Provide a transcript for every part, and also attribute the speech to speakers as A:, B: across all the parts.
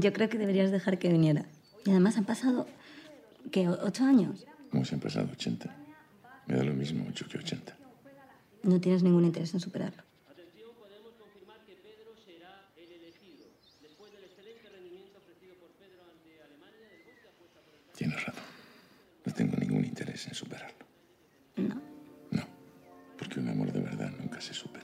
A: Yo creo que deberías dejar que viniera. Y además han pasado, ¿qué? ¿Ocho años?
B: Como han pasado 80. Me da lo mismo 8 que 80.
A: No tienes ningún interés en superarlo.
B: Tienes razón. No tengo ningún interés en superarlo.
A: No.
B: No, porque un amor de verdad nunca se supera.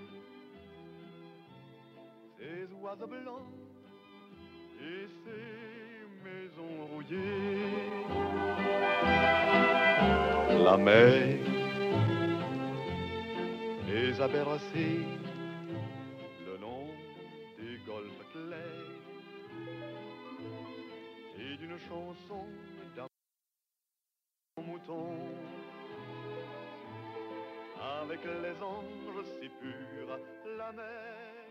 C: et ces maisons rouillées. La mer les a bercés le long des golfes clairs et d'une chanson d'amour mouton avec les anges si purs la mer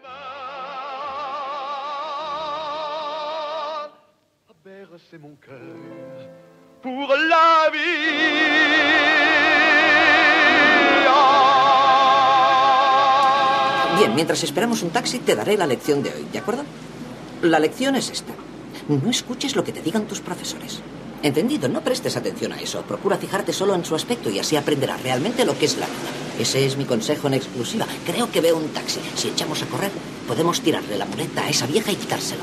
C: d'amour. La mer a bercé mon cœur pour la vie.
D: Bien, mientras esperamos un taxi, te daré la lección de hoy, ¿de acuerdo? La lección es esta. No escuches lo que te digan tus profesores. Entendido, no prestes atención a eso. Procura fijarte solo en su aspecto y así aprenderás realmente lo que es la vida. Ese es mi consejo en exclusiva. Creo que veo un taxi. Si echamos a correr, podemos tirarle la muleta a esa vieja y quitárselo.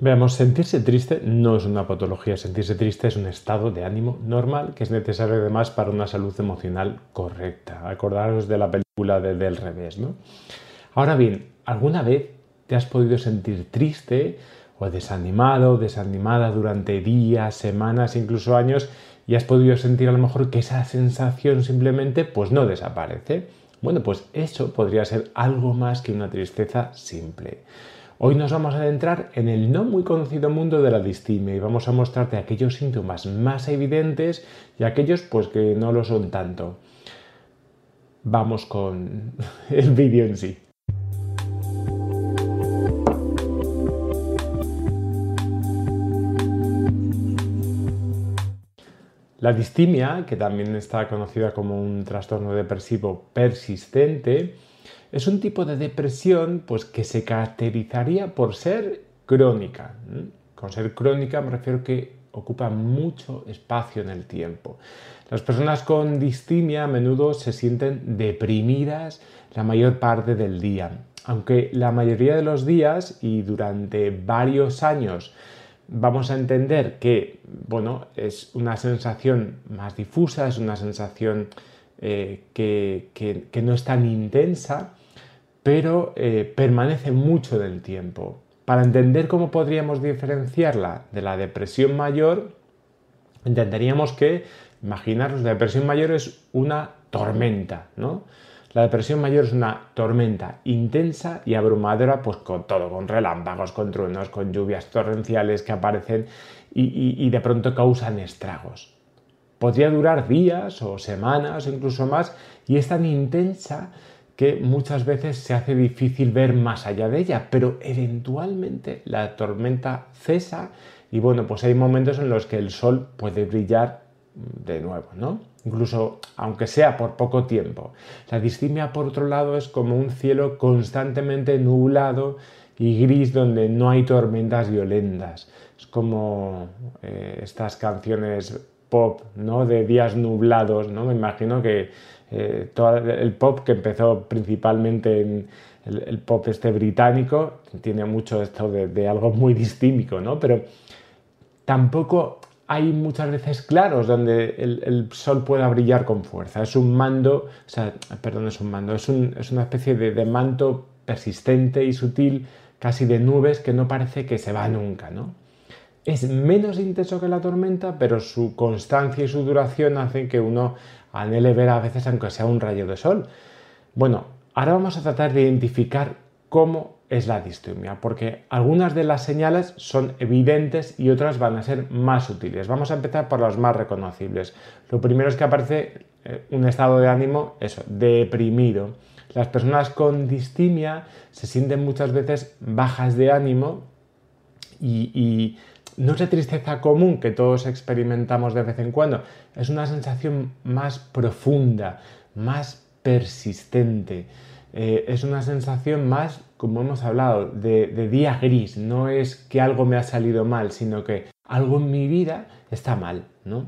E: Veamos, sentirse triste no es una patología, sentirse triste es un estado de ánimo normal que es necesario además para una salud emocional correcta. Acordaros de la película de Del revés, ¿no? Ahora bien, ¿alguna vez te has podido sentir triste o desanimado, desanimada durante días, semanas, incluso años y has podido sentir a lo mejor que esa sensación simplemente pues no desaparece? Bueno, pues eso podría ser algo más que una tristeza simple. Hoy nos vamos a adentrar en el no muy conocido mundo de la distimia y vamos a mostrarte aquellos síntomas más evidentes y aquellos pues que no lo son tanto. Vamos con el vídeo en sí. La distimia, que también está conocida como un trastorno depresivo persistente, es un tipo de depresión pues, que se caracterizaría por ser crónica. Con ser crónica me refiero que ocupa mucho espacio en el tiempo. Las personas con distimia a menudo se sienten deprimidas la mayor parte del día, aunque la mayoría de los días y durante varios años vamos a entender que, bueno, es una sensación más difusa, es una sensación eh, que, no es tan intensa, pero eh, permanece mucho del tiempo. Para entender cómo podríamos diferenciarla de la depresión mayor, entenderíamos que, imaginaros, la depresión mayor es una tormenta, ¿no? La depresión mayor es una tormenta intensa y abrumadora, pues con todo, con relámpagos, con truenos, con lluvias torrenciales que aparecen y, de pronto causan estragos. Podría durar días o semanas o incluso más y es tan intensa que muchas veces se hace difícil ver más allá de ella, pero eventualmente la tormenta cesa y bueno, pues hay momentos en los que el sol puede brillar de nuevo, ¿no? Incluso aunque sea por poco tiempo. La distimia, por otro lado, es como un cielo constantemente nublado y gris donde no hay tormentas violentas. Es como eh, estas canciones pop, ¿no? De días nublados, ¿no? Me imagino que eh, todo el pop que empezó principalmente en el, pop este británico tiene mucho esto de, de algo muy distímico, ¿no? Pero tampoco hay muchas veces claros donde el, sol pueda brillar con fuerza. Es un mando, o sea, perdón, es un mando, es, una especie de, manto persistente y sutil, casi de nubes, que no parece que se va nunca, ¿no? Es menos intenso que la tormenta, pero su constancia y su duración hacen que uno anhele ver a veces aunque sea un rayo de sol. Bueno, ahora vamos a tratar de identificar cómo es la distimia, porque algunas de las señales son evidentes y otras van a ser más sutiles. Vamos a empezar por las más reconocibles. Lo primero es que aparece eh, un estado de ánimo, eso, deprimido. Las personas con distimia se sienten muchas veces bajas de ánimo y, y no es de tristeza común que todos experimentamos de vez en cuando, es una sensación más profunda, más persistente. Eh, es una sensación más, como hemos hablado, de, día gris. No es que algo me ha salido mal, sino que algo en mi vida está mal, ¿no?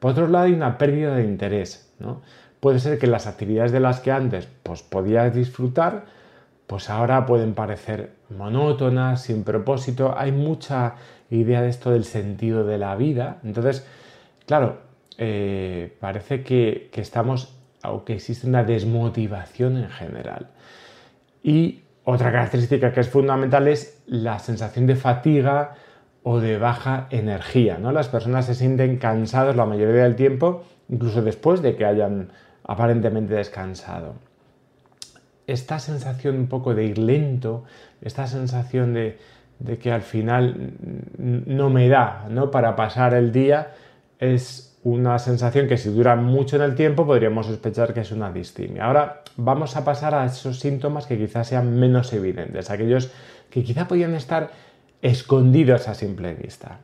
E: Por otro lado, hay una pérdida de interés, ¿no? Puede ser que las actividades de las que antes pues, podías disfrutar, pues ahora pueden parecer monótonas, sin propósito. Hay mucha idea de esto del sentido de la vida. Entonces, claro, eh, parece que, que estamos aunque existe una desmotivación en general. Y otra característica que es fundamental es la sensación de fatiga o de baja energía. ¿no? Las personas se sienten cansadas la mayoría del tiempo, incluso después de que hayan aparentemente descansado. Esta sensación un poco de ir lento, esta sensación de, de que al final no me da ¿no? para pasar el día, es una sensación que si dura mucho en el tiempo podríamos sospechar que es una distimia. Ahora vamos a pasar a esos síntomas que quizás sean menos evidentes, aquellos que quizá podrían estar escondidos a simple vista.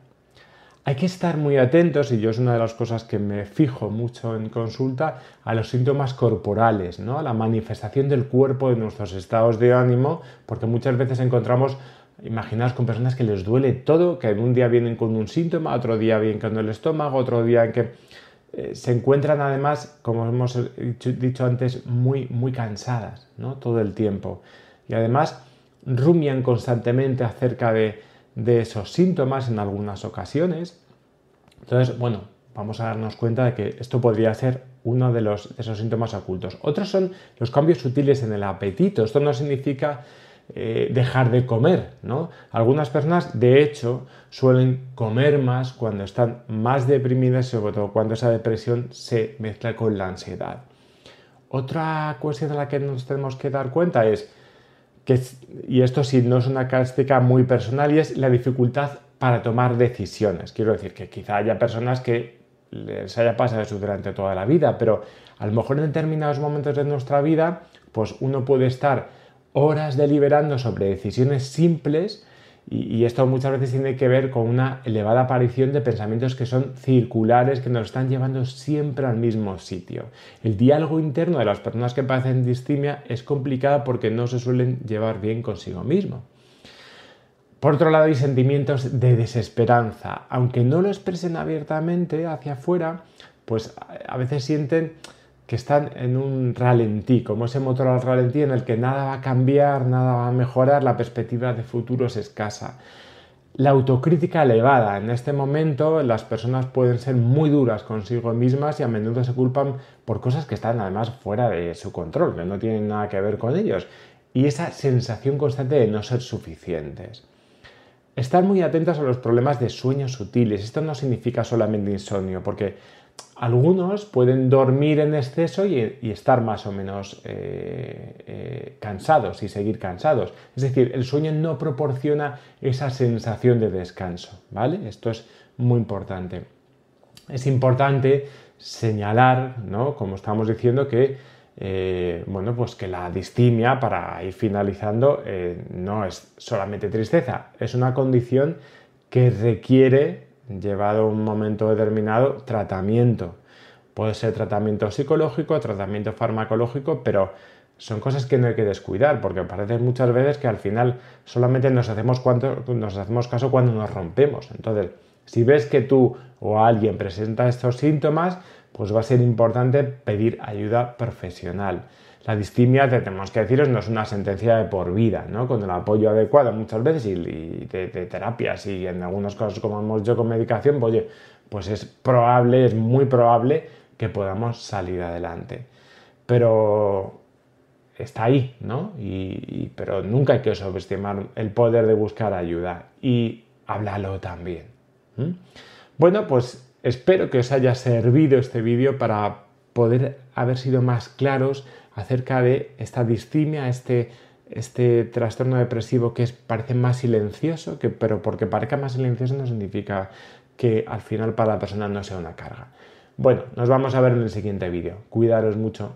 E: Hay que estar muy atentos, y yo es una de las cosas que me fijo mucho en consulta, a los síntomas corporales, ¿no? a la manifestación del cuerpo de nuestros estados de ánimo, porque muchas veces encontramos Imaginaos con personas que les duele todo, que un día vienen con un síntoma, otro día vienen con el estómago, otro día en que eh, se encuentran además, como hemos dicho, antes, muy, muy cansadas ¿no? todo el tiempo. Y además rumian constantemente acerca de, esos síntomas en algunas ocasiones. Entonces, bueno, vamos a darnos cuenta de que esto podría ser uno de, los, de esos síntomas ocultos. Otros son los cambios sutiles en el apetito. Esto no significa eh, dejar de comer, ¿no? Algunas personas, de hecho, suelen comer más cuando están más deprimidas, sobre todo cuando esa depresión se mezcla con la ansiedad. Otra cuestión a la que nos tenemos que dar cuenta es que, y esto sí no es una característica muy personal, y es la dificultad para tomar decisiones. Quiero decir que quizá haya personas que les haya pasado eso durante toda la vida, pero a lo mejor en determinados momentos de nuestra vida, pues uno puede estar horas deliberando sobre decisiones simples y, esto muchas veces tiene que ver con una elevada aparición de pensamientos que son circulares, que nos están llevando siempre al mismo sitio. El diálogo interno de las personas que padecen distimia es complicado porque no se suelen llevar bien consigo mismo. Por otro lado, hay sentimientos de desesperanza. Aunque no lo expresen abiertamente hacia afuera, pues a veces sienten que están en un ralentí, como ese motor al ralentí en el que nada va a cambiar, nada va a mejorar, la perspectiva de futuro es escasa. La autocrítica elevada. En este momento las personas pueden ser muy duras consigo mismas y a menudo se culpan por cosas que están además fuera de su control, que no tienen nada que ver con ellos. Y esa sensación constante de no ser suficientes. Estar muy atentos a los problemas de sueños sutiles. Esto no significa solamente insomnio, porque algunos pueden dormir en exceso y, estar más o menos eh, eh, cansados y seguir cansados. Es decir, el sueño no proporciona esa sensación de descanso, ¿vale? Esto es muy importante. Es importante señalar, ¿no? Como estamos diciendo, que eh, bueno, pues que la distimia, para ir finalizando, no es solamente tristeza, es una condición que requiere llevado un momento determinado, tratamiento. Puede ser tratamiento psicológico, tratamiento farmacológico, pero son cosas que no hay que descuidar, porque parece muchas veces que al final solamente nos hacemos, nos hacemos caso cuando nos rompemos. Entonces, si ves que tú o alguien presenta estos síntomas, pues va a ser importante pedir ayuda profesional. La distimia, tenemos que deciros, no es una sentencia de por vida, ¿no? Con el apoyo adecuado muchas veces y, de, terapias y en algunos casos, como hemos dicho, con medicación, pues, pues es probable, es muy probable que podamos salir adelante. Pero está ahí, ¿no? Y, pero nunca hay que subestimar el poder de buscar ayuda y háblalo también. Bueno, pues espero que os haya servido este vídeo para poder haber sido más claros acerca de esta distimia, este, este trastorno depresivo que parece más silencioso, que, pero porque parezca más silencioso no significa que al final para la persona no sea una carga. Bueno, nos vamos a ver en el siguiente vídeo. Cuidaros mucho.